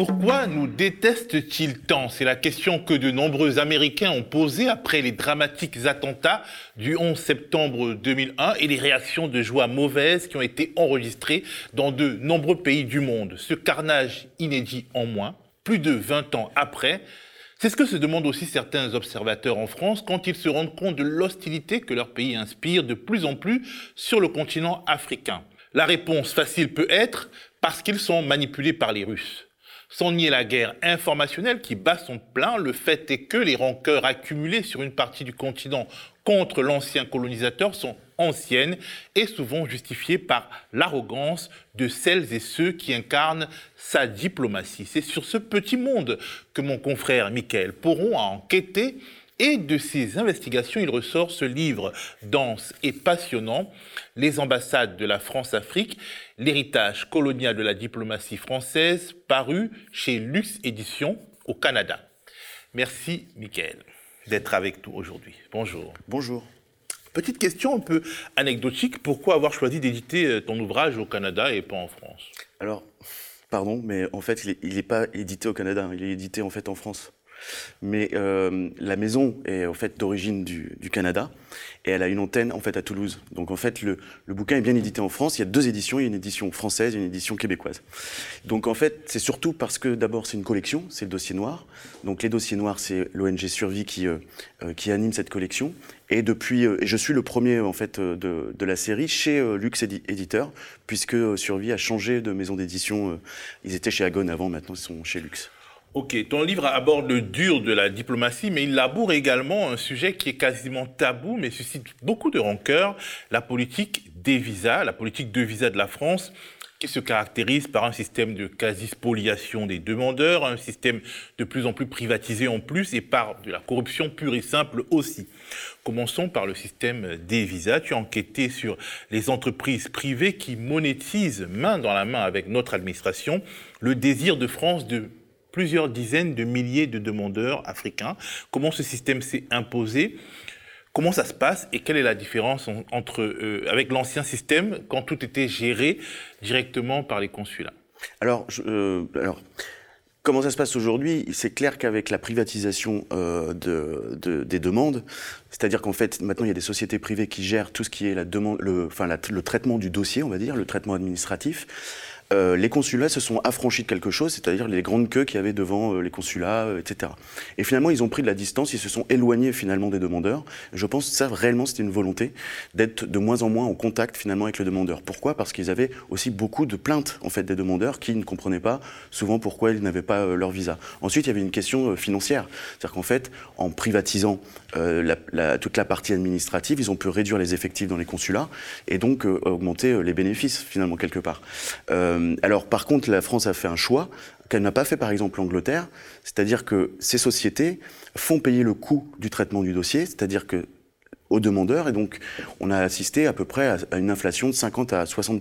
Pourquoi nous détestent-ils tant? C'est la question que de nombreux Américains ont posée après les dramatiques attentats du 11 septembre 2001 et les réactions de joie mauvaises qui ont été enregistrées dans de nombreux pays du monde. Ce carnage inédit en moins, plus de 20 ans après, c'est ce que se demandent aussi certains observateurs en France quand ils se rendent compte de l'hostilité que leur pays inspire de plus en plus sur le continent africain. La réponse facile peut être parce qu'ils sont manipulés par les Russes. Sans nier la guerre informationnelle qui bat son plein, le fait est que les rancœurs accumulées sur une partie du continent contre l'ancien colonisateur sont anciennes et souvent justifiées par l'arrogance de celles et ceux qui incarnent sa diplomatie. C'est sur ce petit monde que mon confrère Michael pourront enquêter et de ces investigations, il ressort ce livre dense et passionnant, Les ambassades de la France-Afrique, l'héritage colonial de la diplomatie française, paru chez Lux Éditions au Canada. Merci, Michael, d'être avec nous aujourd'hui. Bonjour. Bonjour. Petite question un peu anecdotique, pourquoi avoir choisi d'éditer euh, ton ouvrage au Canada et pas en France? Alors, pardon, mais en fait, il n'est pas édité au Canada, il est édité en fait en France. Mais euh, la maison est en fait d'origine du, Canada et elle a une antenne en fait à Toulouse. Donc en fait le, bouquin est bien édité en France. Il y a deux éditions, il y a une édition française et une édition québécoise. Donc en fait c'est surtout parce que d'abord c'est une collection, c'est le dossier noir. Donc les dossiers noirs c'est l'ONG Survie qui euh, euh, qui anime cette collection. Et depuis, je suis le premier en fait de, de la série chez Lux Éditeur, puisque Survie a changé de maison d'édition. Ils étaient chez Agon avant, maintenant ils sont chez Lux. Ok, ton livre aborde le dur de la diplomatie, mais il laboure également un sujet qui est quasiment tabou, mais suscite beaucoup de rancœur, la politique des visas, la politique de visa de la France, qui se caractérise par un système de quasi-spoliation des demandeurs, un système de plus en plus privatisé en plus, et par de la corruption pure et simple aussi. Commençons par le système des visas. Tu as enquêté sur les entreprises privées qui monétisent main dans la main avec notre administration le désir de France de plusieurs dizaines de milliers de demandeurs africains. Comment ce système s'est imposé? Comment ça se passe? Et quelle est la différence entre, euh, avec l'ancien système quand tout était géré directement par les consulats? Alors, euh, alors, Comment ça se passe aujourd'hui? C'est clair qu'avec la privatisation euh, de, des demandes, c'est-à-dire qu'en fait, maintenant, il y a des sociétés privées qui gèrent tout ce qui est la demande, le, enfin, le traitement du dossier, on va dire, le traitement administratif. Euh, les consulats se sont affranchis de quelque chose, c'est-à-dire les grandes queues qu'il y avait devant euh, les consulats, euh, etc. Et finalement, ils ont pris de la distance, ils se sont éloignés finalement des demandeurs. Je pense que ça, réellement, c'était une volonté d'être de moins en moins en contact finalement avec le demandeur. Pourquoi? Parce qu'ils avaient aussi beaucoup de plaintes en fait des demandeurs qui ne comprenaient pas souvent pourquoi ils n'avaient pas leur visa. Ensuite, il y avait une question financière, c'est-à-dire qu'en fait, en privatisant la, toute la partie administrative, ils ont pu réduire les effectifs dans les consulats et donc augmenter les bénéfices finalement quelque part. Euh, alors par contre, la France a fait un choix qu'elle n'a pas fait par exemple l'Angleterre, c'est-à-dire que ces sociétés font payer le coût du traitement du dossier, c'est-à-dire que aux demandeurs et donc on a assisté à peu près à une inflation de 50 à 60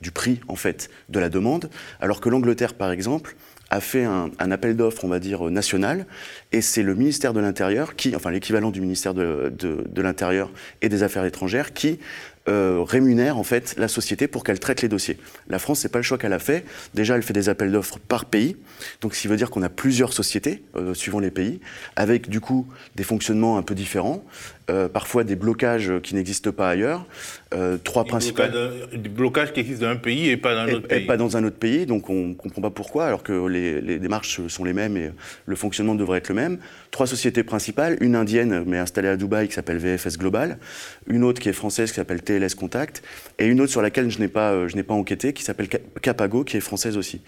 du prix en fait de la demande, alors que l'Angleterre par exemple a fait un, appel d'offres, on va dire, national, et c'est le ministère de l'Intérieur qui, enfin l'équivalent du ministère de l'Intérieur et des Affaires étrangères, qui euh, rémunère en fait la société pour qu'elle traite les dossiers. La France, c'est pas le choix qu'elle a fait. Déjà, elle fait des appels d'offres par pays, donc ce qui veut dire qu'on a plusieurs sociétés euh, suivant les pays, avec du coup des fonctionnements un peu différents, euh, parfois des blocages qui n'existent pas ailleurs. Euh, trois principales. Des blocages qui existent dans un pays et pas dans un autre pays. Et pas dans un autre pays, donc on ne comprend pas pourquoi, alors que les, les, démarches sont les mêmes et le fonctionnement devrait être le même. Trois sociétés principales, une indienne mais installée à Dubaï qui s'appelle VFS Global, une autre qui est française qui s'appelle TLS Contact, et une autre sur laquelle je n'ai pas, euh, je n'ai pas enquêté qui s'appelle Capago qui est française aussi.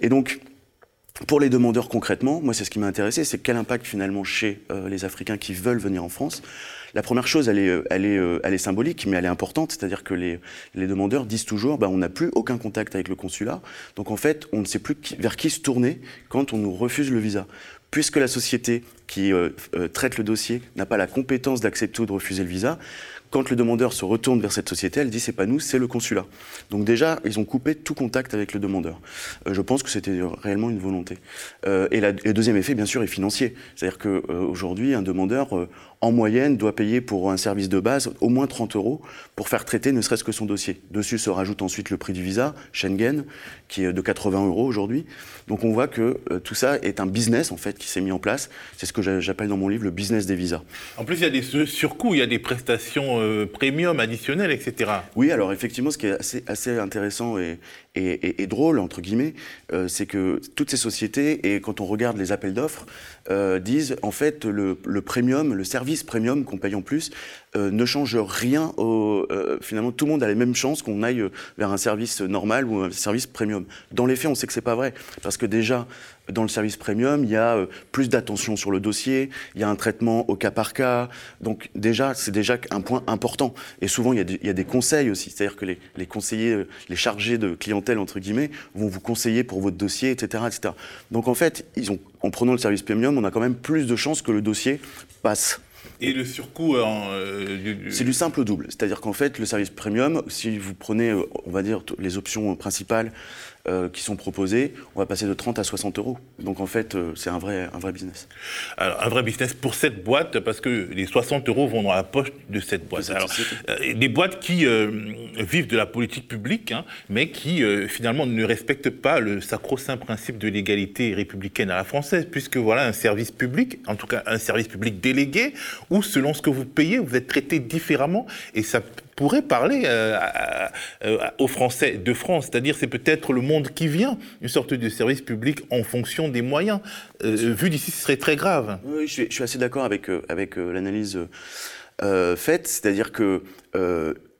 Et donc, pour les demandeurs concrètement, moi c'est ce qui m'a intéressé, c'est quel impact finalement chez euh, les Africains qui veulent venir en France. La première chose, elle est, euh, est symbolique, mais elle est importante, c'est-à-dire que les, demandeurs disent toujours, bah, on n'a plus aucun contact avec le consulat, donc en fait, on ne sait plus vers qui se tourner quand on nous refuse le visa. Puisque la société qui euh, euh, traite le dossier n'a pas la compétence d'accepter ou de refuser le visa, quand le demandeur se retourne vers cette société, elle dit c'est pas nous, c'est le consulat. Donc déjà, ils ont coupé tout contact avec le demandeur. Euh, je pense que c'était réellement une volonté. Euh, et, le deuxième effet, bien sûr, est financier. C'est-à-dire qu'aujourd'hui, un demandeur, en moyenne, doit payer pour un service de base au moins 30 euros pour faire traiter ne serait-ce que son dossier. Dessus se rajoute ensuite le prix du visa, Schengen, qui est de 80 euros aujourd'hui. Donc on voit que tout ça est un business, en fait, qui s'est mis en place. C'est ce que j'appelle dans mon livre le business des visas. En plus, il y a des surcoûts, il y a des prestations euh, premium additionnelles, etc. Oui, alors effectivement, ce qui est assez, assez intéressant et, et, drôle, entre guillemets, euh, c'est que toutes ces sociétés, et quand on regarde les appels d'offres, euh, disent en fait le, le, premium, le service premium qu'on paye en plus, ne change rien. Au, finalement, tout le monde a les mêmes chances qu'on aille vers un service normal ou un service premium. Dans les faits, on sait que c'est pas vrai, parce que déjà, dans le service premium, il y a plus d'attention sur le dossier, il y a un traitement au cas par cas. Donc déjà, c'est déjà un point important. Et souvent, il y a, des conseils aussi. C'est-à-dire que les, les, conseillers, les chargés de clientèle, entre guillemets, vont vous conseiller pour votre dossier, etc. etc. Donc en fait, ils ont, en prenant le service premium, on a quand même plus de chances que le dossier passe. Et le surcoût euh, C'est du simple au double. C'est-à-dire qu'en fait, le service premium, si vous prenez, euh, on va dire, les options principales, euh, qui sont proposés, on va passer de 30 à 60 euros. Donc en fait, euh, c'est un vrai, un vrai business. Alors, un vrai business pour cette boîte, parce que les 60 euros vont dans la poche de cette boîte. Alors, euh, des boîtes qui vivent de la politique publique, hein, mais qui finalement ne respectent pas le sacro-saint principe de l'égalité républicaine à la française, puisque voilà un service public, en tout cas un service public délégué, où selon ce que vous payez, vous êtes traité différemment, et ça pourrait parler euh, aux Français de France. C'est-à-dire, c'est peut-être le monde qui vient, une sorte de service public en fonction des moyens. Euh, vu d'ici, ce serait très grave. Oui, je suis, assez d'accord avec, euh, avec l'analyse faite. C'est-à-dire que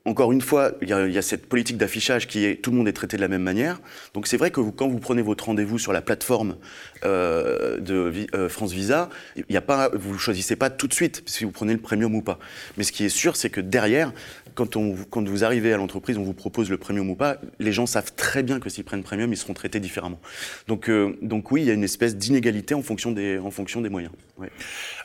encore une fois, il y, a, cette politique d'affichage qui est tout le monde est traité de la même manière. Donc c'est vrai que vous, quand vous prenez votre rendez-vous sur la plateforme de France Visa, il y a pas, vous choisissez pas tout de suite si vous prenez le premium ou pas. Mais ce qui est sûr, c'est que derrière, quand, on, quand vous arrivez à l'entreprise, on vous propose le premium ou pas, les gens savent très bien que s'ils prennent premium, ils seront traités différemment. Donc, euh, donc oui, il y a une espèce d'inégalité en, fonction des, en fonction des moyens.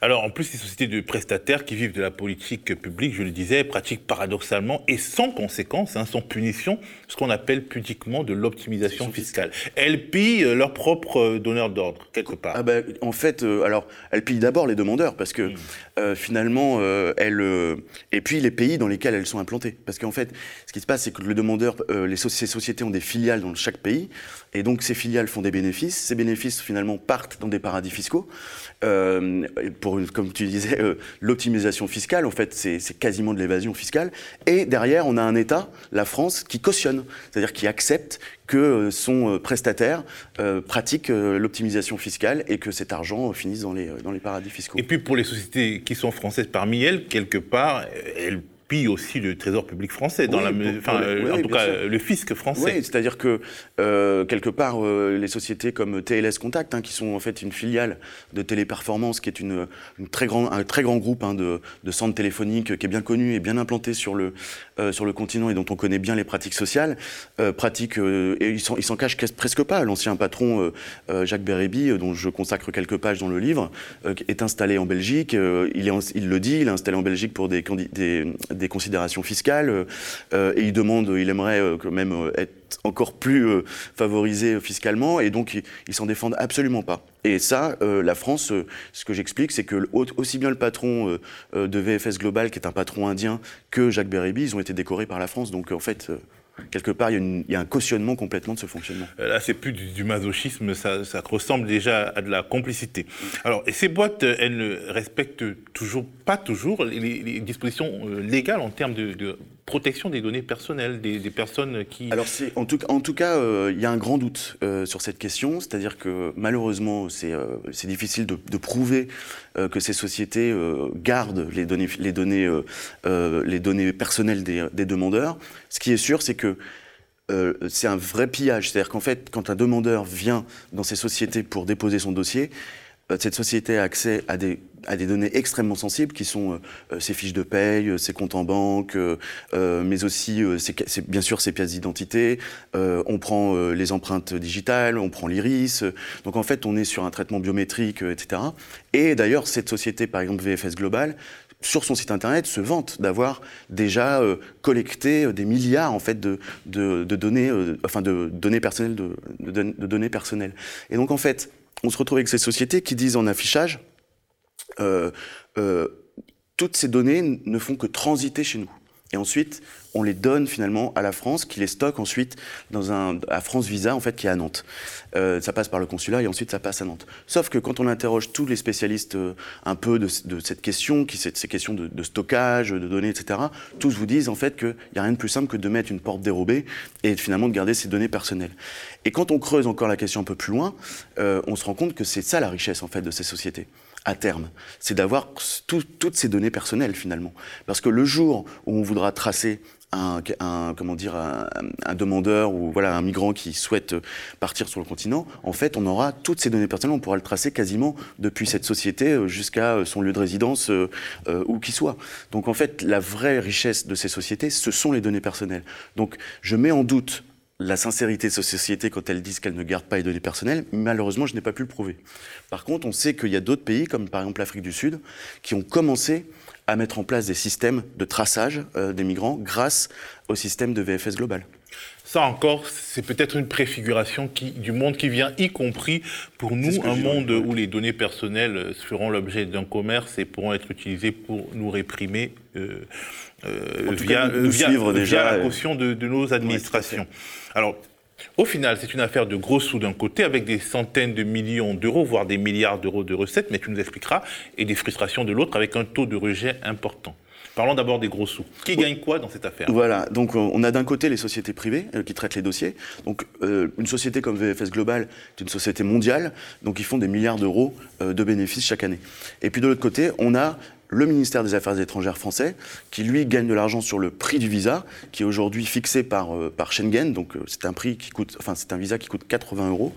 Alors en plus, ces sociétés de prestataires qui vivent de la politique publique, je le disais, pratiquent paradoxalement et sans conséquence, hein, sans punition, ce qu'on appelle pudiquement de l'optimisation fiscale. Elles pillent euh, leurs propres euh, donneurs d'ordre, quelque part. Ah ben, en fait, alors, elles pillent d'abord les demandeurs, parce que hmm. finalement, elles... et puis les pays dans lesquels elles sont Parce qu'en fait, ce qui se passe, c'est que le demandeur, euh, les ces sociétés ont des filiales dans chaque pays, et donc ces filiales font des bénéfices. Ces bénéfices, finalement, partent dans des paradis fiscaux. Euh, pour, comme tu disais, euh, l'optimisation fiscale, en fait, c'est quasiment de l'évasion fiscale. Et derrière, on a un État, la France, qui cautionne, c'est-à-dire qui accepte que son prestataire pratique l'optimisation fiscale et que cet argent finisse dans les, dans les paradis fiscaux. Et puis pour les sociétés qui sont françaises parmi elles, quelque part, elles puis aussi le Trésor public français, dans la, enfin, en tout cas le fisc français. Oui, c'est-à-dire que euh, quelque part, euh, les sociétés comme TLS Contact, hein, qui sont en fait une filiale de Téléperformance, qui est une, très grand, un très grand groupe hein, de, de, centres téléphoniques qui est bien connu et bien implanté sur le, euh, sur le continent et dont on connaît bien les pratiques sociales, pratiques, et ils s'en cachent presque pas. L'ancien patron Jacques Bérébi, dont je consacre quelques pages dans le livre, est installé en Belgique. il, est il le dit, il est installé en Belgique pour des, des des considérations fiscales euh, et il demande, il aimerait euh, quand même euh, être encore plus favorisé fiscalement et donc ils s'en défendent absolument pas. Et ça, la France, ce que j'explique, c'est que aussi bien le patron de VFS Global, qui est un patron indien, que Jacques Bérébi, ils ont été décorés par la France. Donc en fait, quelque part, il y, a un cautionnement complètement de ce fonctionnement. Euh, là, c'est plus du, masochisme, ça, ressemble déjà à de la complicité. Alors, ces boîtes, elles ne respectent toujours pas toujours les, dispositions euh, légales en termes de protection des données personnelles des, personnes qui... Alors en tout, en tout cas, euh, il y a un grand doute euh, sur cette question, c'est-à-dire que malheureusement, c'est euh, difficile de, prouver que ces sociétés gardent les données, les données, les données personnelles des, des, demandeurs. Ce qui est sûr, c'est que c'est un vrai pillage, c'est-à-dire qu'en fait, quand un demandeur vient dans ces sociétés pour déposer son dossier, cette société a accès à des à des données extrêmement sensibles qui sont euh, euh, ses fiches de paye, euh, ses comptes en banque, mais aussi bien sûr ses pièces d'identité. on prend les empreintes digitales, on prend l'iris. Donc en fait, on est sur un traitement biométrique, etc. Et d'ailleurs, cette société, par exemple VFS Global, sur son site internet, se vante d'avoir déjà collecté des milliards en fait de, de, données, enfin de données personnelles, de, de, données personnelles. Et donc en fait, on se retrouve avec ces sociétés qui disent en affichage, toutes ces données ne font que transiter chez nous. Et ensuite, on les donne finalement à la France, qui les stocke ensuite dans un, à France Visa, en fait, qui est à Nantes. Euh, ça passe par le consulat et ensuite ça passe à Nantes. Sauf que quand on interroge tous les spécialistes euh, un peu de, cette question, qui c'est ces questions de, stockage, de données, etc., tous vous disent en fait qu'il n'y a rien de plus simple que de mettre une porte dérobée et finalement de garder ces données personnelles. Et quand on creuse encore la question un peu plus loin, euh, on se rend compte que c'est ça la richesse en fait de ces sociétés à terme, c'est d'avoir toutes ces données personnelles finalement. Parce que le jour où on voudra tracer un, comment dire un, demandeur ou voilà un migrant qui souhaite partir sur le continent, en fait, on aura toutes ces données personnelles, on pourra le tracer quasiment depuis cette société euh, jusqu'à euh, son lieu de résidence euh, où qu'il soit. Donc en fait, la vraie richesse de ces sociétés, ce sont les données personnelles. Donc je mets en doute la sincérité de ces sociétés quand elles disent qu'elles ne gardent pas les données personnelles. Malheureusement, je n'ai pas pu le prouver. Par contre, on sait qu'il y a d'autres pays, comme par exemple l'Afrique du Sud, qui ont commencé à mettre en place des systèmes de traçage euh, des migrants grâce au système de VFS global. Ça encore, c'est peut-être une préfiguration qui, du monde qui vient, y compris pour nous, un monde où les données personnelles feront l'objet d'un commerce et pourront être utilisées pour nous réprimer euh, euh, via, la caution de, nos administrations. Alors, au final, c'est une affaire de gros sous d'un côté, avec des centaines de millions d'euros, voire des milliards d'euros de recettes, mais tu nous expliqueras, et des frustrations de l'autre, avec un taux de rejet important. Parlons d'abord des gros sous. Qui gagne quoi dans cette affaire? Voilà, donc on a d'un côté les sociétés privées euh, qui traitent les dossiers. Donc euh, une société comme VFS Global est une société mondiale, donc ils font des milliards d'euros euh, de bénéfices chaque année. Et puis de l'autre côté, on a le ministère des Affaires étrangères français, qui lui gagne de l'argent sur le prix du visa, qui est aujourd'hui fixé par, euh, Schengen. Donc euh, c'est un prix qui coûte, enfin c'est un visa qui coûte 80 euros.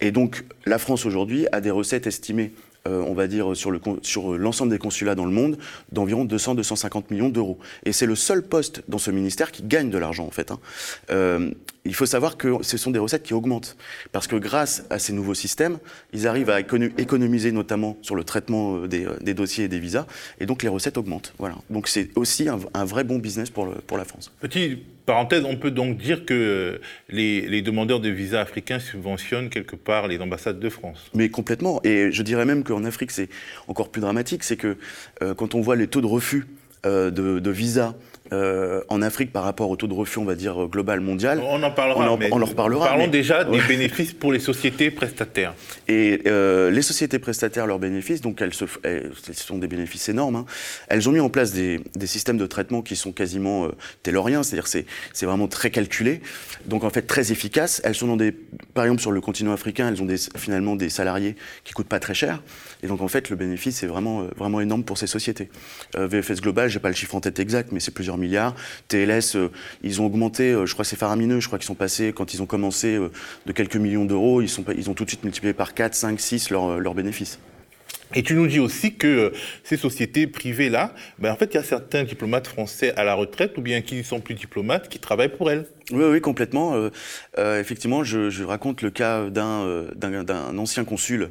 Et donc la France aujourd'hui a des recettes estimées euh, on va dire, sur l'ensemble des consulats dans le monde, d'environ 200-250 millions d'euros. Et c'est le seul poste dans ce ministère qui gagne de l'argent, en fait. Hein. Euh, il faut savoir que ce sont des recettes qui augmentent. Parce que grâce à ces nouveaux systèmes, ils arrivent à économiser notamment sur le traitement euh, des, dossiers et des visas. Et donc les recettes augmentent. Voilà. Donc c'est aussi un, vrai bon business pour, pour la France. Petit parenthèse, on peut donc dire que les, demandeurs de visas africains subventionnent quelque part les ambassades de France. Mais complètement. Et je dirais même qu'en Afrique, c'est encore plus dramatique. C'est que euh, quand on voit les taux de refus euh, de, de visas euh, en Afrique par rapport au taux de refus, on va dire, global mondial. On en parlera. On, en, reparlera. Parlons déjà des bénéfices pour les sociétés prestataires. Et euh, les sociétés prestataires, leurs bénéfices, donc elles, se, ce sont des bénéfices énormes. Hein. Elles ont mis en place des, systèmes de traitement qui sont quasiment euh, tayloriens, c'est-à-dire c'est c'est vraiment très calculé, donc en fait très efficaces. Elles sont dans des, par exemple sur le continent africain, elles ont des, finalement des salariés qui coûtent pas très cher, et donc en fait le bénéfice est vraiment vraiment énorme pour ces sociétés. VFS Global, j'ai pas le chiffre en tête exact, mais c'est plusieurs milliards. TLS, euh, ils ont augmenté, euh, je crois que c'est faramineux, je crois qu'ils sont passés, quand ils ont commencé, euh, de quelques millions d'euros, ils, sont, ils ont tout de suite multiplié par 4, 5, 6 leurs bénéfices. Et tu nous dis aussi que ces sociétés privées-là, ben en fait, il y a certains diplomates français à la retraite, ou bien qui ne sont plus diplomates, qui travaillent pour elles. Oui, oui, complètement. Euh, euh, effectivement, je, je, raconte le cas d'un euh, ancien consul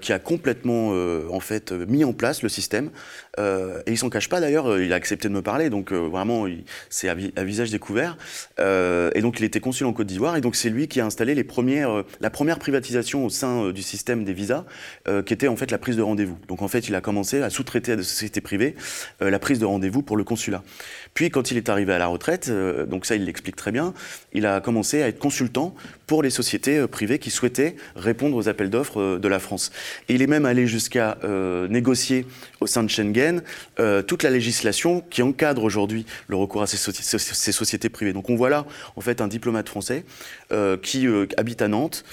qui a complètement, en fait, mis en place le système. Et il s'en cache pas d'ailleurs. Il a accepté de me parler, donc vraiment, c'est à, visage découvert. et donc, il était consul en Côte d'Ivoire, et donc c'est lui qui a installé les premières, la première privatisation au sein du système des visas, qui était en fait la prise de rendez-vous. Donc, en fait, il a commencé à sous-traiter à des sociétés privées la prise de rendez-vous pour le consulat. Puis, quand il est arrivé à la retraite, donc ça, il l'explique très bien il a commencé à être consultant pour les sociétés euh, privées qui souhaitaient répondre aux appels d'offres euh, de la France. Et il est même allé jusqu'à euh, négocier au sein de Schengen toute la législation qui encadre aujourd'hui le recours à ces, sociétés privées. Donc on voit là en fait un diplomate français qui habite à Nantes,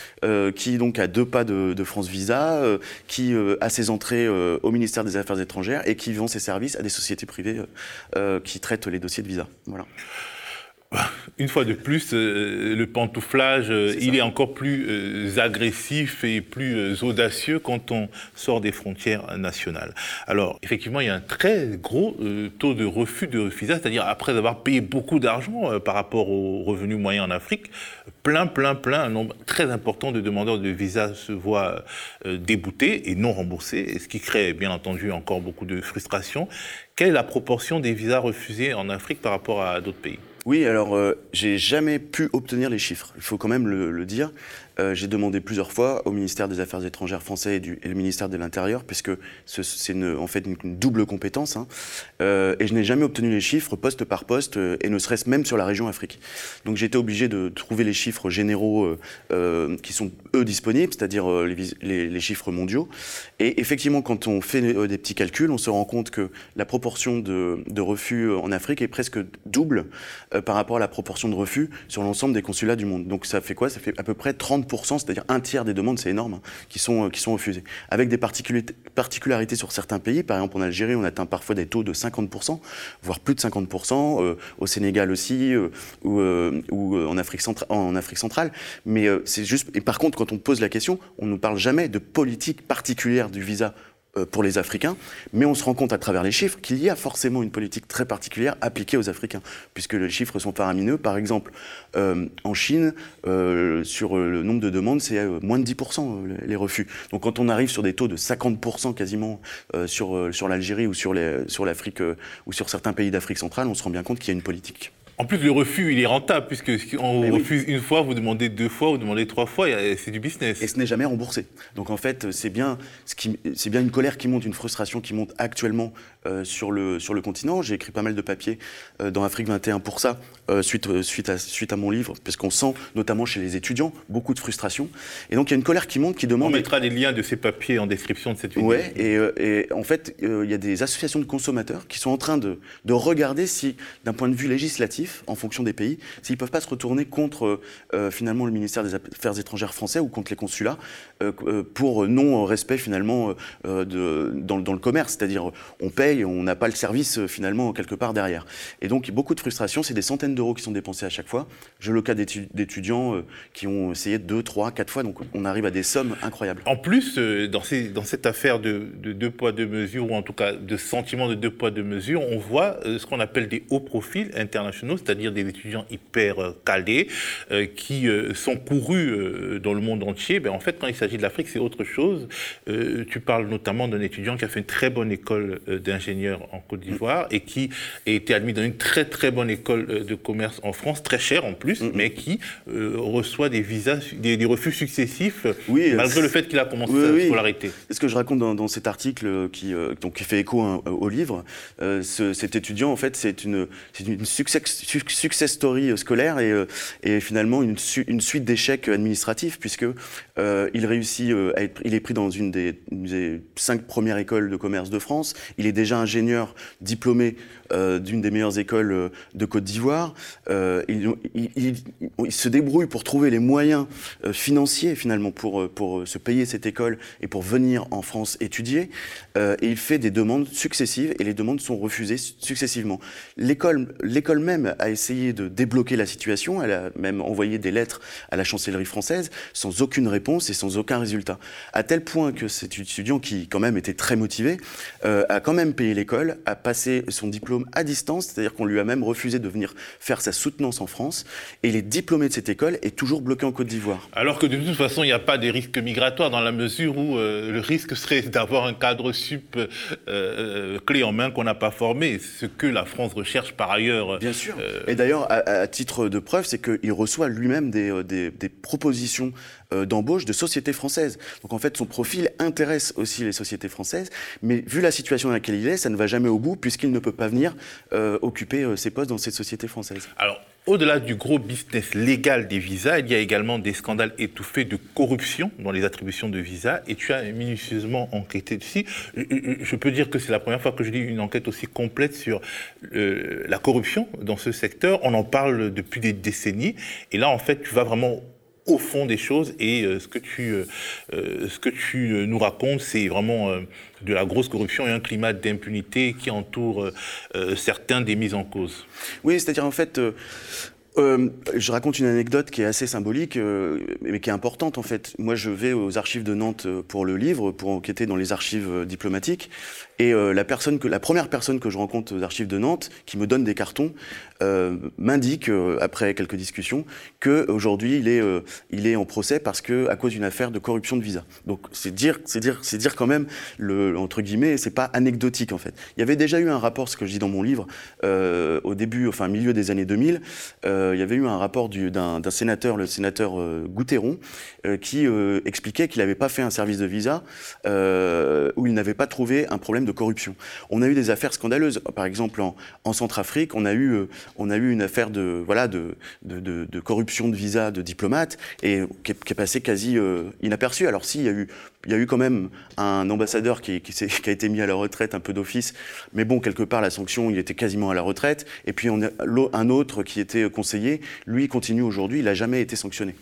qui donc a deux pas de, de France Visa, qui a ses entrées au ministère des Affaires étrangères et qui vend ses services à des sociétés privées qui traitent les dossiers de visa. Voilà. une fois de plus, euh, le pantouflage, euh, il est encore plus euh, agressif et plus audacieux quand on sort des frontières nationales. Alors, effectivement, il y a un très gros taux de refus de visa, c'est-à-dire après avoir payé beaucoup d'argent par rapport aux revenus moyens en Afrique, plein, plein, plein, un nombre très important de demandeurs de visa se voient déboutés et non remboursés, ce qui crée bien entendu encore beaucoup de frustration. Quelle est la proportion des visas refusés en Afrique par rapport à d'autres pays? Oui, alors euh, j'ai jamais pu obtenir les chiffres, il faut quand même le dire. Euh, j'ai demandé plusieurs fois au ministère des Affaires étrangères français et, du, le ministère de l'Intérieur, puisque c'est en fait une, double compétence, hein. euh, et je n'ai jamais obtenu les chiffres poste par poste, euh, et ne serait-ce même sur la région Afrique. Donc été obligé de trouver les chiffres généraux qui sont eux disponibles, c'est-à-dire les, les, chiffres mondiaux. Et effectivement, quand on fait des petits calculs, on se rend compte que la proportion de, de refus en Afrique est presque double par rapport à la proportion de refus sur l'ensemble des consulats du monde. Donc ça fait quoi? Ça fait à peu près 30 c'est-à-dire un tiers des demandes, c'est énorme, hein, qui, sont, euh, qui sont refusées. Avec des particularités sur certains pays, par exemple en Algérie, on atteint parfois des taux de 50%, voire plus de 50%, euh, au Sénégal aussi, euh, ou, en, Afrique en, Afrique centrale. Mais c'est juste. Et par contre, quand on pose la question, on ne parle jamais de politique particulière du visa pour les Africains, mais on se rend compte à travers les chiffres qu'il y a forcément une politique très particulière appliquée aux Africains, puisque les chiffres sont faramineux. Par exemple, euh, en Chine, euh, sur le nombre de demandes, c'est moins de 10% les refus. Donc quand on arrive sur des taux de 50% quasiment sur, sur l'Algérie ou sur l'Afrique ou sur certains pays d'Afrique centrale, on se rend bien compte qu'il y a une politique. En plus, le refus, il est rentable, puisque si on refuse une fois, vous demandez deux fois, vous demandez trois fois, c'est du business. Et ce n'est jamais remboursé. Donc en fait, c'est bien, bien une colère qui monte, une frustration qui monte actuellement euh, sur, le, sur le continent. J'ai écrit pas mal de papiers euh, dans Afrique 21 pour ça, euh, suite, suite, à, suite à mon livre, parce qu'on sent, notamment chez les étudiants, beaucoup de frustration. Et donc il y a une colère qui monte, qui demande... On mettra les liens de ces papiers en description de cette vidéo. Oui, et, et, en fait, il y a des associations de consommateurs qui sont en train de, de regarder si, d'un point de vue législatif, en fonction des pays, s'ils ne peuvent pas se retourner contre finalement le ministère des Affaires étrangères français ou contre les consulats pour non-respect finalement de, dans, dans le commerce. C'est-à-dire, on paye on n'a pas le service euh, finalement quelque part derrière. Et donc beaucoup de frustration, c'est des centaines d'euros qui sont dépensés à chaque fois. J'ai le cas d'étudiants euh, qui ont essayé deux, trois, quatre fois, donc on arrive à des sommes incroyables. En plus, euh, dans cette affaire de, deux poids, deux mesures, ou en tout cas de sentiment de deux poids, deux mesures, on voit ce qu'on appelle des hauts profils internationaux, c'est-à-dire des étudiants hyper calés qui sont courus dans le monde entier. Ben, en fait, quand il s'agit de l'Afrique, c'est autre chose. tu parles notamment d'un étudiant qui a fait une très bonne école d'ingénieur ingénieur en Côte d'Ivoire et qui a été admis dans une très très bonne école euh, de commerce en France, très chère en plus, mais qui euh, reçoit des visas, des, refus successifs, oui, malgré le fait qu'il a commencé sa scolarité. C'est ce que je raconte dans, cet article qui, euh, donc, qui fait écho hein, au livre. cet étudiant, en fait, c'est une, une success, success, story scolaire et, et finalement une, une suite d'échecs administratifs, puisque il réussit à être, il est pris dans une des, une des cinq premières écoles de commerce de France. Il est déjà ingénieur diplômé euh, d'une des meilleures écoles euh, de Côte d'Ivoire. Euh, il, se débrouille pour trouver les moyens financiers finalement pour, pour se payer cette école et pour venir en France étudier. et il fait des demandes successives et les demandes sont refusées successivement. L'école, l'école même a essayé de débloquer la situation. Elle a même envoyé des lettres à la chancellerie française sans aucune réponse et sans aucun résultat. À tel point que cet étudiant qui quand même était très motivé a quand même payé l'école, a passé son diplôme à distance, c'est-à-dire qu'on lui a même refusé de venir faire sa soutenance en France, et il est diplômé de cette école est toujours bloqué en Côte d'Ivoire. Alors que de toute façon, il n'y a pas de risque migratoire dans la mesure où euh, le risque serait d'avoir un cadre sup euh, euh, clé en main qu'on n'a pas formé, ce que la France recherche par ailleurs. Bien sûr. Et d'ailleurs, à, titre de preuve, c'est qu'il reçoit lui-même des, des, des propositions d'embauche de sociétés françaises. Donc en fait, son profil intéresse aussi les sociétés françaises, mais vu la situation dans laquelle il est, ça ne va jamais au bout puisqu'il ne peut pas venir euh, occuper euh, ses postes dans cette société française. Alors, au-delà du gros business légal des visas, il y a également des scandales étouffés de corruption dans les attributions de visas, et tu as minutieusement enquêté dessus. Je peux dire que c'est la première fois que je lis une enquête aussi complète sur euh, la corruption dans ce secteur. On en parle depuis des décennies, et là, en fait, tu vas vraiment au fond des choses et ce que tu, ce que tu nous racontes, c'est vraiment de la grosse corruption et un climat d'impunité qui entoure euh, certains des mises en cause. Oui, c'est-à-dire en fait, euh, euh, je raconte une anecdote qui est assez symbolique, euh, mais qui est importante en fait. Moi, je vais aux archives de Nantes euh, pour le livre, pour enquêter dans les archives diplomatiques, et la personne que, la première personne que je rencontre aux archives de Nantes, qui me donne des cartons, m'indique après quelques discussions que aujourd'hui il est, il est en procès parce que à cause d'une affaire de corruption de visa. Donc c'est dire, dire, dire quand même le entre guillemets, c'est pas anecdotique en fait. Il y avait déjà eu un rapport, ce que je dis dans mon livre, au début, enfin milieu des années 2000. Euh, il y avait eu un rapport d'un sénateur, le sénateur euh, Goutéron, euh, qui expliquait qu'il n'avait pas fait un service de visa où il n'avait pas trouvé un problème de corruption. On a eu des affaires scandaleuses. Par exemple, en, Centrafrique, on a eu, on a eu une affaire de, voilà, de, de, corruption de visa de diplomates et qui est, qui passée quasi inaperçue. Alors si, il y a eu il y a eu quand même un ambassadeur qui, a été mis à la retraite un peu d'office, mais bon, quelque part, la sanction, il était quasiment à la retraite. Et puis un autre qui était conseiller, lui, continue aujourd'hui, il n'a jamais été sanctionné.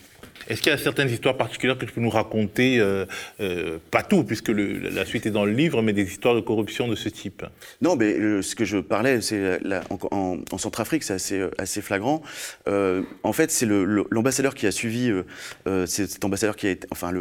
Est-ce qu'il y a certaines histoires particulières que tu peux nous raconter euh, euh, Pas tout, puisque la suite est dans le livre, mais des histoires de corruption de ce type? Non, mais euh, ce que je parlais, c'est en, en, Centrafrique, c'est assez, assez, flagrant. en fait, c'est l'ambassadeur qui a suivi, cet ambassadeur qui a été, enfin,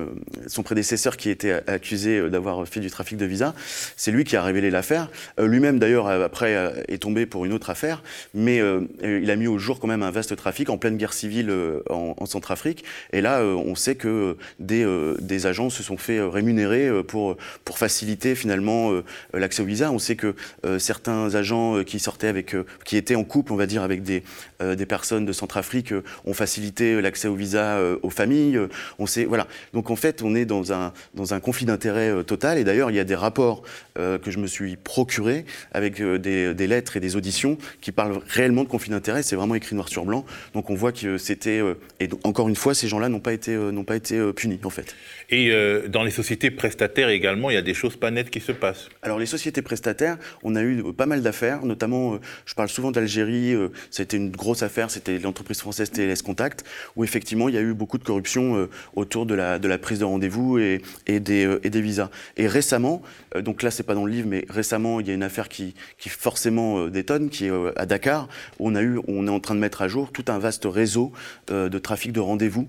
son prédécesseur qui était accusé d'avoir fait du trafic de visas, c'est lui qui a révélé l'affaire. Lui-même, d'ailleurs, après, est tombé pour une autre affaire, mais il a mis au jour quand même un vaste trafic en pleine guerre civile en Centrafrique. Et là, euh, on sait que des, euh, des agents se sont fait euh, rémunérer pour, pour faciliter finalement l'accès au visa. On sait que certains agents qui sortaient avec, qui étaient en couple, on va dire, avec des, des personnes de Centrafrique, ont facilité l'accès au visa aux familles. On sait, voilà. Donc en fait, on est dans un, dans un conflit d'intérêts total. Et d'ailleurs, il y a des rapports que je me suis procurés avec des, des, lettres et des auditions qui parlent réellement de conflit d'intérêts. C'est vraiment écrit noir sur blanc. Donc on voit que c'était, et encore une fois, ces gens-là n'ont pas été, euh, n'ont pas été euh, punis, en fait. Et euh, dans les sociétés prestataires également, il y a des choses pas nettes qui se passent. Alors les sociétés prestataires, on a eu pas mal d'affaires, notamment, je parle souvent d'Algérie, c'était une grosse affaire, c'était l'entreprise française TLS Contact, où effectivement il y a eu beaucoup de corruption autour de la, de la prise de rendez-vous et, et, des, et des visas. Et récemment, donc là c'est pas dans le livre, mais récemment il y a une affaire qui, qui forcément détonne, qui est à Dakar, où on, a eu, on est en train de mettre à jour tout un vaste réseau de trafic de rendez-vous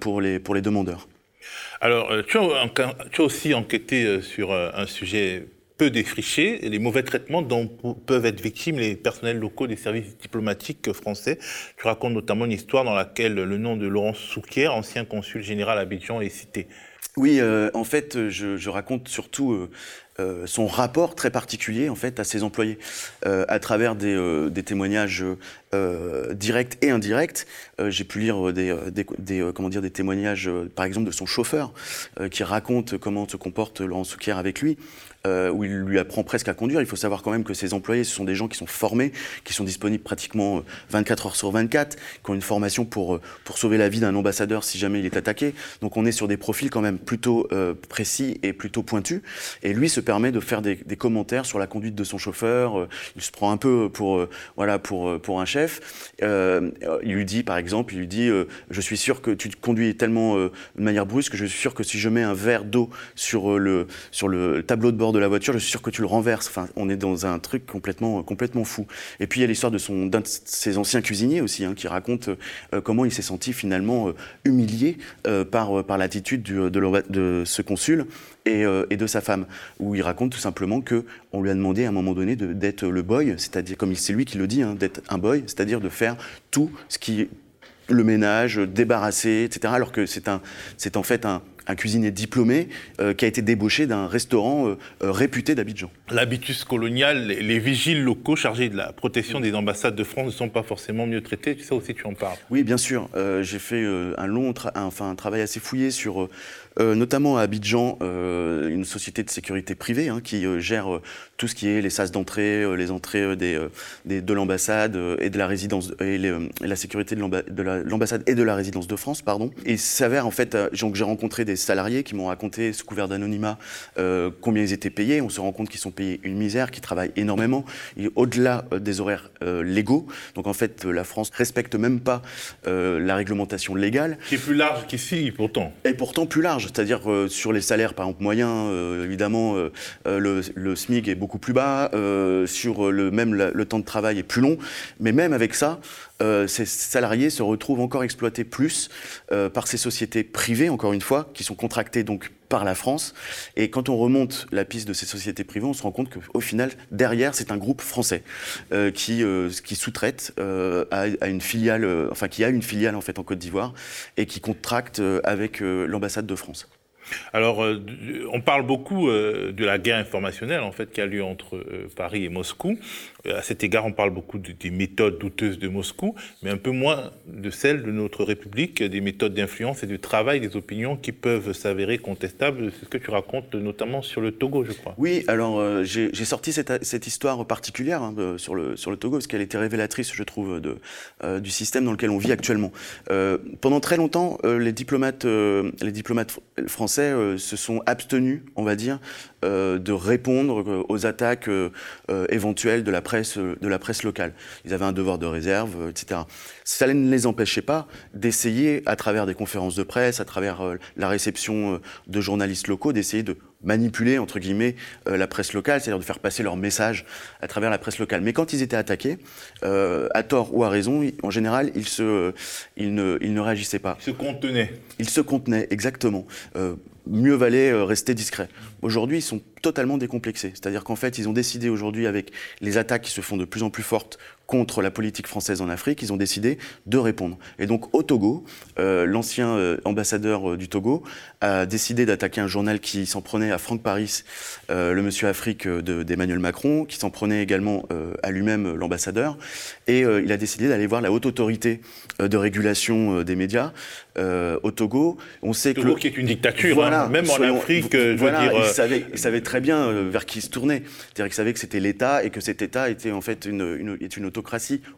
pour, les, pour les demandeurs. Alors, euh, tu as, aussi enquêté euh, sur un sujet peu défriché, les mauvais traitements dont peuvent être victimes les personnels locaux des services diplomatiques français. Tu racontes notamment une histoire dans laquelle le nom de Laurent Souquier, ancien consul général à Abidjan, est cité. Oui, en fait, je, raconte surtout euh, son rapport très particulier en fait à ses employés euh, à travers des, euh, témoignages directs et indirects. J'ai pu lire des, des, comment dire des témoignages par exemple de son chauffeur qui raconte comment se comporte Laurent Souquier avec lui. Euh, où il lui apprend presque à conduire. Il faut savoir quand même que ses employés, ce sont des gens qui sont formés, qui sont disponibles pratiquement 24 heures sur 24, qui ont une formation pour, pour sauver la vie d'un ambassadeur si jamais il est attaqué. Donc on est sur des profils quand même plutôt précis et plutôt pointus. Et lui se permet de faire des, commentaires sur la conduite de son chauffeur. Euh, il se prend un peu pour, euh, voilà, pour, euh, pour un chef. il lui dit, par exemple, il lui dit Je suis sûr que tu conduis tellement de manière brusque, je suis sûr que si je mets un verre d'eau sur le, sur le tableau de bord de la voiture, je suis sûr que tu le renverses. Enfin, on est dans un truc complètement, complètement fou. Et puis il y a l'histoire de, son, d'un de ses anciens cuisiniers aussi, hein, qui raconte comment il s'est senti finalement humilié par, par l'attitude de, de ce consul euh, et, de sa femme, où il raconte tout simplement que on lui a demandé à un moment donné d'être le boy, c'est-à-dire comme c'est lui qui le dit, hein, d'être un boy, c'est-à-dire de faire tout ce qui le ménage, débarrasser, etc. Alors que c'est un, c'est en fait un, un cuisinier diplômé euh, qui a été débauché d'un restaurant euh, euh, réputé d'Abidjan. L'habitus colonial, les, vigiles locaux chargés de la protection des ambassades de France ne sont pas forcément mieux traités. Ça aussi, tu en parles. Oui, bien sûr. J'ai fait un long, enfin un travail assez fouillé sur, notamment à Abidjan, une société de sécurité privée hein, qui gère tout ce qui est les sas d'entrée, les entrées des, de l'ambassade et de la résidence et, la sécurité de l'ambassade et de la résidence de France, pardon. Et il s'avère en fait, j'ai rencontré des salariés qui m'ont raconté, sous couvert d'anonymat, euh, combien ils étaient payés. On se rend compte qu'ils sont payés une misère, qu'ils travaillent énormément, au-delà euh, des horaires euh, légaux. Donc en fait, la France respecte même pas la réglementation légale. Qui est plus large qu'ici, pourtant. Et pourtant plus large, c'est-à-dire sur les salaires, par exemple, moyens, évidemment, le, SMIC est beaucoup plus bas, sur le même le temps de travail est plus long, mais même avec ça, ces salariés se retrouvent encore exploités plus par ces sociétés privées, encore une fois, qui sont contractées donc par la France. Et quand on remonte la piste de ces sociétés privées, on se rend compte qu'au final, derrière, c'est un groupe français euh, qui, euh, qui sous-traite euh, à, une filiale, enfin qui a une filiale en fait en Côte d'Ivoire et qui contracte avec l'ambassade de France. Alors, on parle beaucoup de la guerre informationnelle, en fait, qui a lieu entre Paris et Moscou. À cet égard, on parle beaucoup des méthodes douteuses de Moscou, mais un peu moins de celles de notre République, des méthodes d'influence et de travail des opinions qui peuvent s'avérer contestables. C'est ce que tu racontes notamment sur le Togo, je crois. Oui, alors j'ai sorti cette, histoire particulière hein, sur, le, Togo, parce qu'elle était révélatrice, je trouve, de, du système dans lequel on vit actuellement. pendant très longtemps, les diplomates, français euh, se sont abstenus, on va dire, euh, de répondre euh, aux attaques éventuelles de la, presse, de la presse locale. Ils avaient un devoir de réserve, etc. Ça ne les empêchait pas d'essayer, à travers des conférences de presse, à travers la réception de journalistes locaux, d'essayer de manipuler, entre guillemets, la presse locale, c'est-à-dire de faire passer leur message à travers la presse locale. Mais quand ils étaient attaqués, à tort ou à raison, en général, ils, se, ils, ne, ils ne réagissaient pas. Ils se contenaient. Ils se contenaient, exactement mieux valait euh, rester discret. Aujourd'hui, ils sont totalement décomplexés. C'est-à-dire qu'en fait, ils ont décidé aujourd'hui, avec les attaques qui se font de plus en plus fortes contre la politique française en Afrique, ils ont décidé de répondre. Et donc au Togo, euh, l'ancien euh, ambassadeur du Togo a décidé d'attaquer un journal qui s'en prenait à Franck Paris, le monsieur Afrique d'Emmanuel Macron, qui s'en prenait également à lui-même l'ambassadeur. Et il a décidé d'aller voir la haute autorité de régulation des médias au Togo. On sait Togo que qui est une dictature, hein. même en Afrique, je veux dire, il savait, il savait très bien euh, vers qui il se tournait. C'est-à-dire qu'il savait que c'était l'État et que cet État était en fait une, une,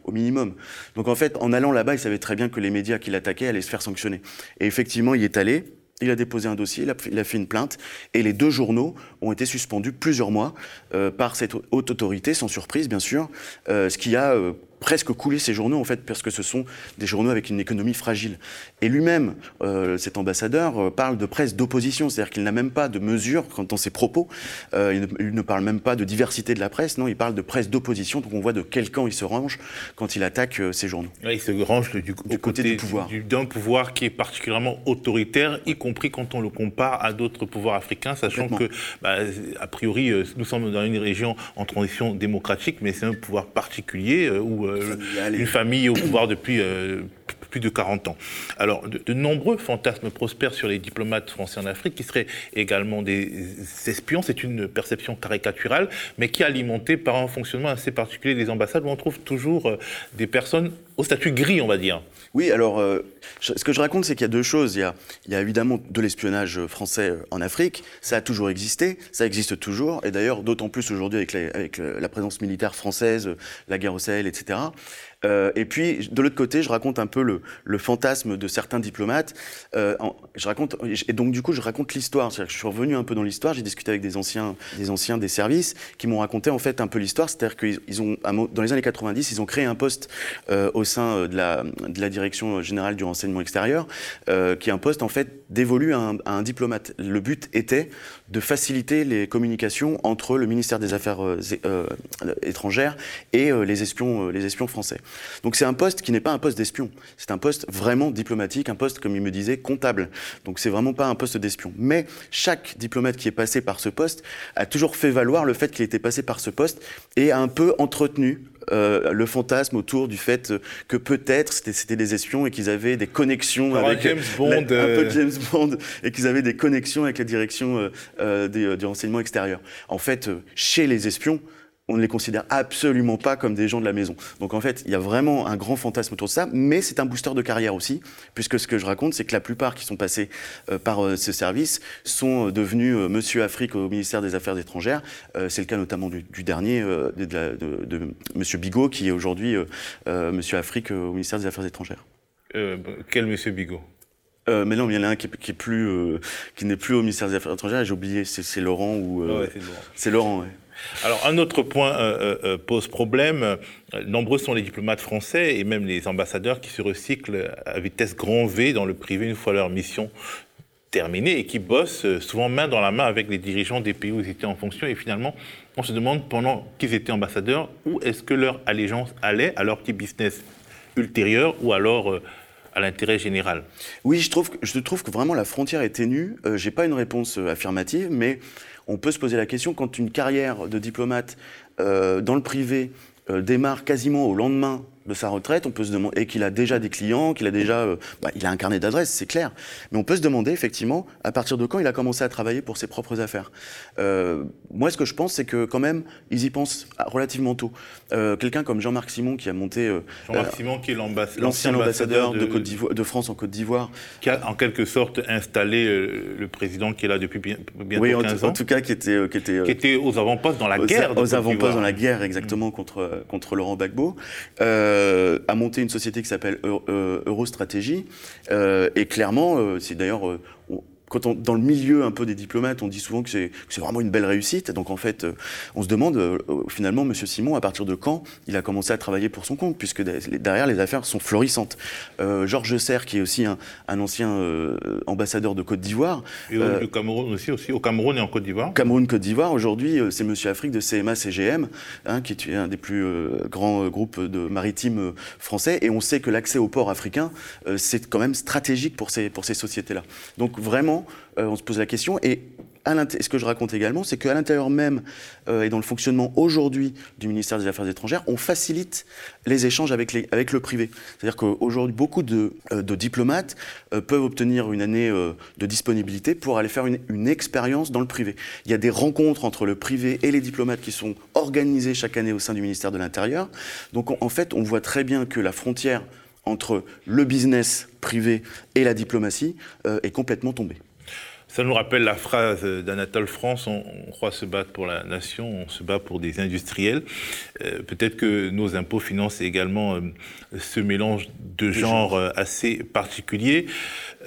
au minimum. Donc en fait, en allant là-bas, il savait très bien que les médias qui l'attaquaient allaient se faire sanctionner. Et effectivement, il est allé. Il a déposé un dossier, il a, fait une plainte, et les deux journaux ont été suspendus plusieurs mois euh, par cette haute autorité, sans surprise bien sûr, euh, ce qui a presque couler ces journaux, en fait, parce que ce sont des journaux avec une économie fragile. Et lui-même, euh, cet ambassadeur, euh, parle de presse d'opposition, c'est-à-dire qu'il n'a même pas de mesure dans ses propos. Euh, il, ne, parle même pas de diversité de la presse, non, il parle de presse d'opposition, donc on voit de quel camp il se range quand il attaque ces journaux. il se range du, côté, du pouvoir. D'un pouvoir qui est particulièrement autoritaire, y compris quand on le compare à d'autres pouvoirs africains, sachant que, bah, a priori, nous sommes dans une région en transition démocratique, mais c'est un pouvoir particulier où euh, une famille au pouvoir depuis euh, plus de 40 ans. Alors, de, nombreux fantasmes prospèrent sur les diplomates français en Afrique, qui seraient également des espions. C'est une perception caricaturale, mais qui est alimentée par un fonctionnement assez particulier des ambassades, où on trouve toujours euh, des personnes statut gris, on va dire. Oui, alors, ce que je raconte, c'est qu'il y a deux choses. Il y a, évidemment de l'espionnage français en Afrique. Ça a toujours existé, ça existe toujours. Et d'ailleurs, d'autant plus aujourd'hui avec, la présence militaire française, la guerre au Sahel, etc. Euh, et puis, de l'autre côté, je raconte un peu le, fantasme de certains diplomates. Euh, je raconte, et donc, du coup, je raconte l'histoire. Je suis revenu un peu dans l'histoire. J'ai discuté avec des anciens, des anciens des services qui m'ont raconté en fait un peu l'histoire. C'est-à-dire qu'ils ont, dans les années 90, ils ont créé un poste euh, au sein de la, de la direction générale du renseignement extérieur, euh, qui est un poste en fait dévolu à un, diplomate. Le but était de faciliter les communications entre le ministère des Affaires euh, euh, étrangères et les espions, les espions français. Donc c'est un poste qui n'est pas un poste d'espion, c'est un poste vraiment diplomatique, un poste, comme il me disait, comptable. Donc c'est vraiment pas un poste d'espion. Mais chaque diplomate qui est passé par ce poste a toujours fait valoir le fait qu'il était passé par ce poste et a un peu entretenu euh, le fantasme autour du fait que peut-être c'était des espions et qu'ils avaient des connexions avec James Bond, un peu James Bond et qu'ils avaient des connexions avec la direction euh, du renseignement extérieur. En fait, chez les espions, on ne les considère absolument pas comme des gens de la maison. Donc en fait, il y a vraiment un grand fantasme autour de ça, mais c'est un booster de carrière aussi, puisque ce que je raconte, c'est que la plupart qui sont passés euh, par euh, ce service sont euh, devenus Monsieur Afrique au ministère des Affaires étrangères. c'est le cas notamment du, dernier, de, Monsieur Bigot, qui est aujourd'hui Monsieur Afrique au ministère des Affaires étrangères. quel Monsieur Bigot? Mais non, il y en a un qui, est plus, qui n'est plus au ministère des Affaires étrangères. J'ai oublié, c'est Laurent ou. c'est Laurent. Laurent alors un autre point euh, euh, euh, pose problème. Nombreux sont les diplomates français et même les ambassadeurs qui se recyclent à vitesse grand V dans le privé une fois leur mission terminée et qui bossent souvent main dans la main avec les dirigeants des pays où ils étaient en fonction. Et finalement, on se demande pendant qu'ils étaient ambassadeurs où est-ce que leur allégeance allait alors qu'ils business ultérieure ou alors à l'intérêt général Oui, je trouve, je trouve que vraiment la frontière est ténue. Je J'ai pas une réponse affirmative, mais on peut se poser la question quand une carrière de diplomate dans le privé démarre quasiment au lendemain de sa retraite, on peut se demander, et qu'il a déjà des clients, qu'il a déjà, euh, bah, il a un carnet d'adresses, c'est clair. Mais on peut se demander effectivement à partir de quand il a commencé à travailler pour ses propres affaires. Euh, moi, ce que je pense, c'est que quand même, ils y pensent relativement tôt. Euh, quelqu'un comme Jean-Marc Simon qui a monté, Jean-Marc Simon qui est l'ancien ambassadeur, de, Côte de, France en Côte d'Ivoire, qui a en quelque sorte installé le président qui est là depuis bientôt oui, en, 15 ans. en tout cas qui était, qui était, qui était aux avant-postes dans la guerre. Aux avant-postes dans la guerre, exactement contre contre Laurent Gbagbo. Euh, a monté une société qui s'appelle Eurostratégie. Euh, et clairement, c'est d'ailleurs quand on, dans le milieu un peu des diplomates, on dit souvent que c'est vraiment une belle réussite. Donc en fait, euh, on se demande euh, finalement, Monsieur Simon, à partir de quand il a commencé à travailler pour son compte, puisque derrière les affaires sont florissantes. Euh, Georges Serre, qui est aussi un, ancien ambassadeur de Côte d'Ivoire. Et au Cameroun aussi, aussi, au Cameroun et en Côte d'Ivoire. Cameroun, Côte d'Ivoire. Aujourd'hui, c'est Monsieur Afrique de CMA CGM, hein, qui est un des plus grands groupes de maritimes français. Et on sait que l'accès au port africain, c'est quand même stratégique pour ces, pour ces sociétés-là. Donc vraiment, euh, on se pose la question. Et ce que je raconte également, c'est qu'à l'intérieur même euh, et dans le fonctionnement aujourd'hui du ministère des Affaires étrangères, on facilite les échanges avec, le privé. C'est-à-dire qu'aujourd'hui, beaucoup de, euh, diplomates peuvent obtenir une année de disponibilité pour aller faire une, expérience dans le privé. Il y a des rencontres entre le privé et les diplomates qui sont organisées chaque année au sein du ministère de l'Intérieur. Donc en fait, on voit très bien que la frontière entre le business privé et la diplomatie est complètement tombée. Ça nous rappelle la phrase d'Anatole France, on, croit se battre pour la nation, on se bat pour des industriels. Euh, peut-être que nos impôts financent également euh, ce mélange de genres euh, assez particulier.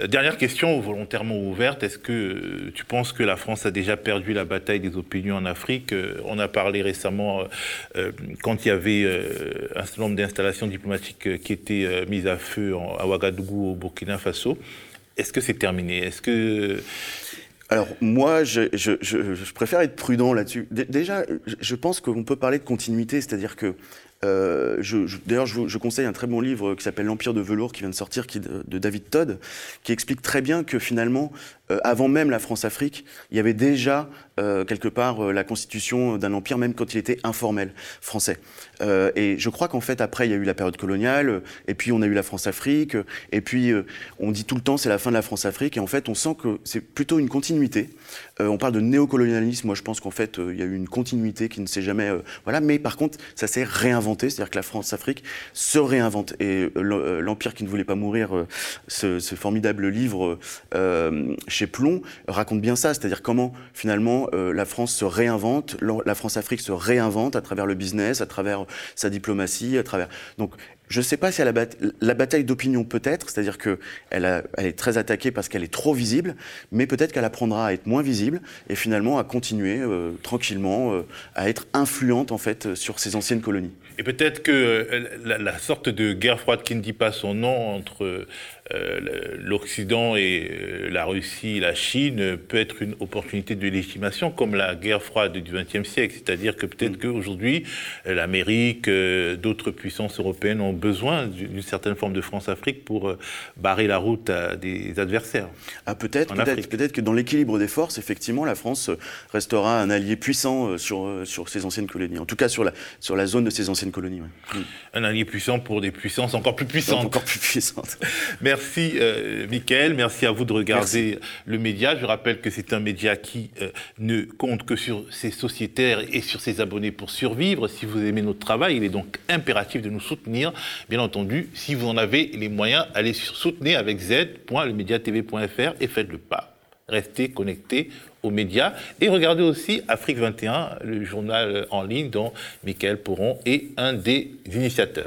dernière question volontairement ouverte, est-ce que tu penses que la France a déjà perdu la bataille des opinions en Afrique? On a parlé récemment, quand il y avait un certain nombre d'installations diplomatiques qui étaient mises à feu à Ouagadougou au Burkina Faso. Est-ce que c'est terminé? Est-ce que alors moi, je, préfère être prudent là-dessus. Déjà, je pense qu'on peut parler de continuité, c'est-à-dire que euh, D'ailleurs, je, conseille un très bon livre qui s'appelle L'Empire de velours, qui vient de sortir, de, David Todd, qui explique très bien que finalement, euh, avant même la France-Afrique, il y avait déjà euh, quelque part la constitution d'un empire, même quand il était informel français. et je crois qu'en fait, après, il y a eu la période coloniale, et puis on a eu la France-Afrique, et puis on dit tout le temps c'est la fin de la France-Afrique, et en fait, on sent que c'est plutôt une continuité. on parle de néocolonialisme, moi je pense qu'en fait, il y a eu une continuité qui ne s'est jamais. voilà, mais par contre, ça s'est réinventé, c'est-à-dire que la France-Afrique se réinvente. Et l'Empire qui ne voulait pas mourir, ce, ce, formidable livre chez Plomb raconte bien ça, c'est-à-dire comment finalement euh, la France se réinvente, la France-Afrique se réinvente à travers le business, à travers sa diplomatie, à travers. Je ne sais pas si la, bataille d'opinion peut-être, c'est-à-dire qu'elle elle est très attaquée parce qu'elle est trop visible, mais peut-être qu'elle apprendra à être moins visible et finalement à continuer euh, tranquillement euh, à être influente en fait sur ses anciennes colonies. Et peut-être que la, sorte de guerre froide qui ne dit pas son nom entre euh, l'Occident et euh, la Russie, la Chine, peut être une opportunité de légitimation, comme la guerre froide du XXe siècle. C'est-à-dire que peut-être mm. qu'aujourd'hui, euh, l'Amérique, d'autres puissances européennes ont besoin d'une certaine forme de France-Afrique pour barrer la route à des adversaires. Ah, peut-être, peut-être, que dans l'équilibre des forces, effectivement, la France restera un allié puissant sur, sur ses anciennes colonies. En tout cas, sur la, sur la zone de ses anciennes colonies. Mm. Un allié puissant pour des puissances encore plus puissantes. Encore plus puissantes. Merci, euh, Mickaël. Merci à vous de regarder le média. Je rappelle que c'est un média qui euh, ne compte que sur ses sociétaires et sur ses abonnés pour survivre. Si vous aimez notre travail, il est donc impératif de nous soutenir. Bien entendu, si vous en avez les moyens, allez sur soutenir avec z.lemediatv.fr et faites le pas. Restez connectés aux médias et regardez aussi Afrique 21, le journal en ligne dont Mickaël Pourron est un des initiateurs.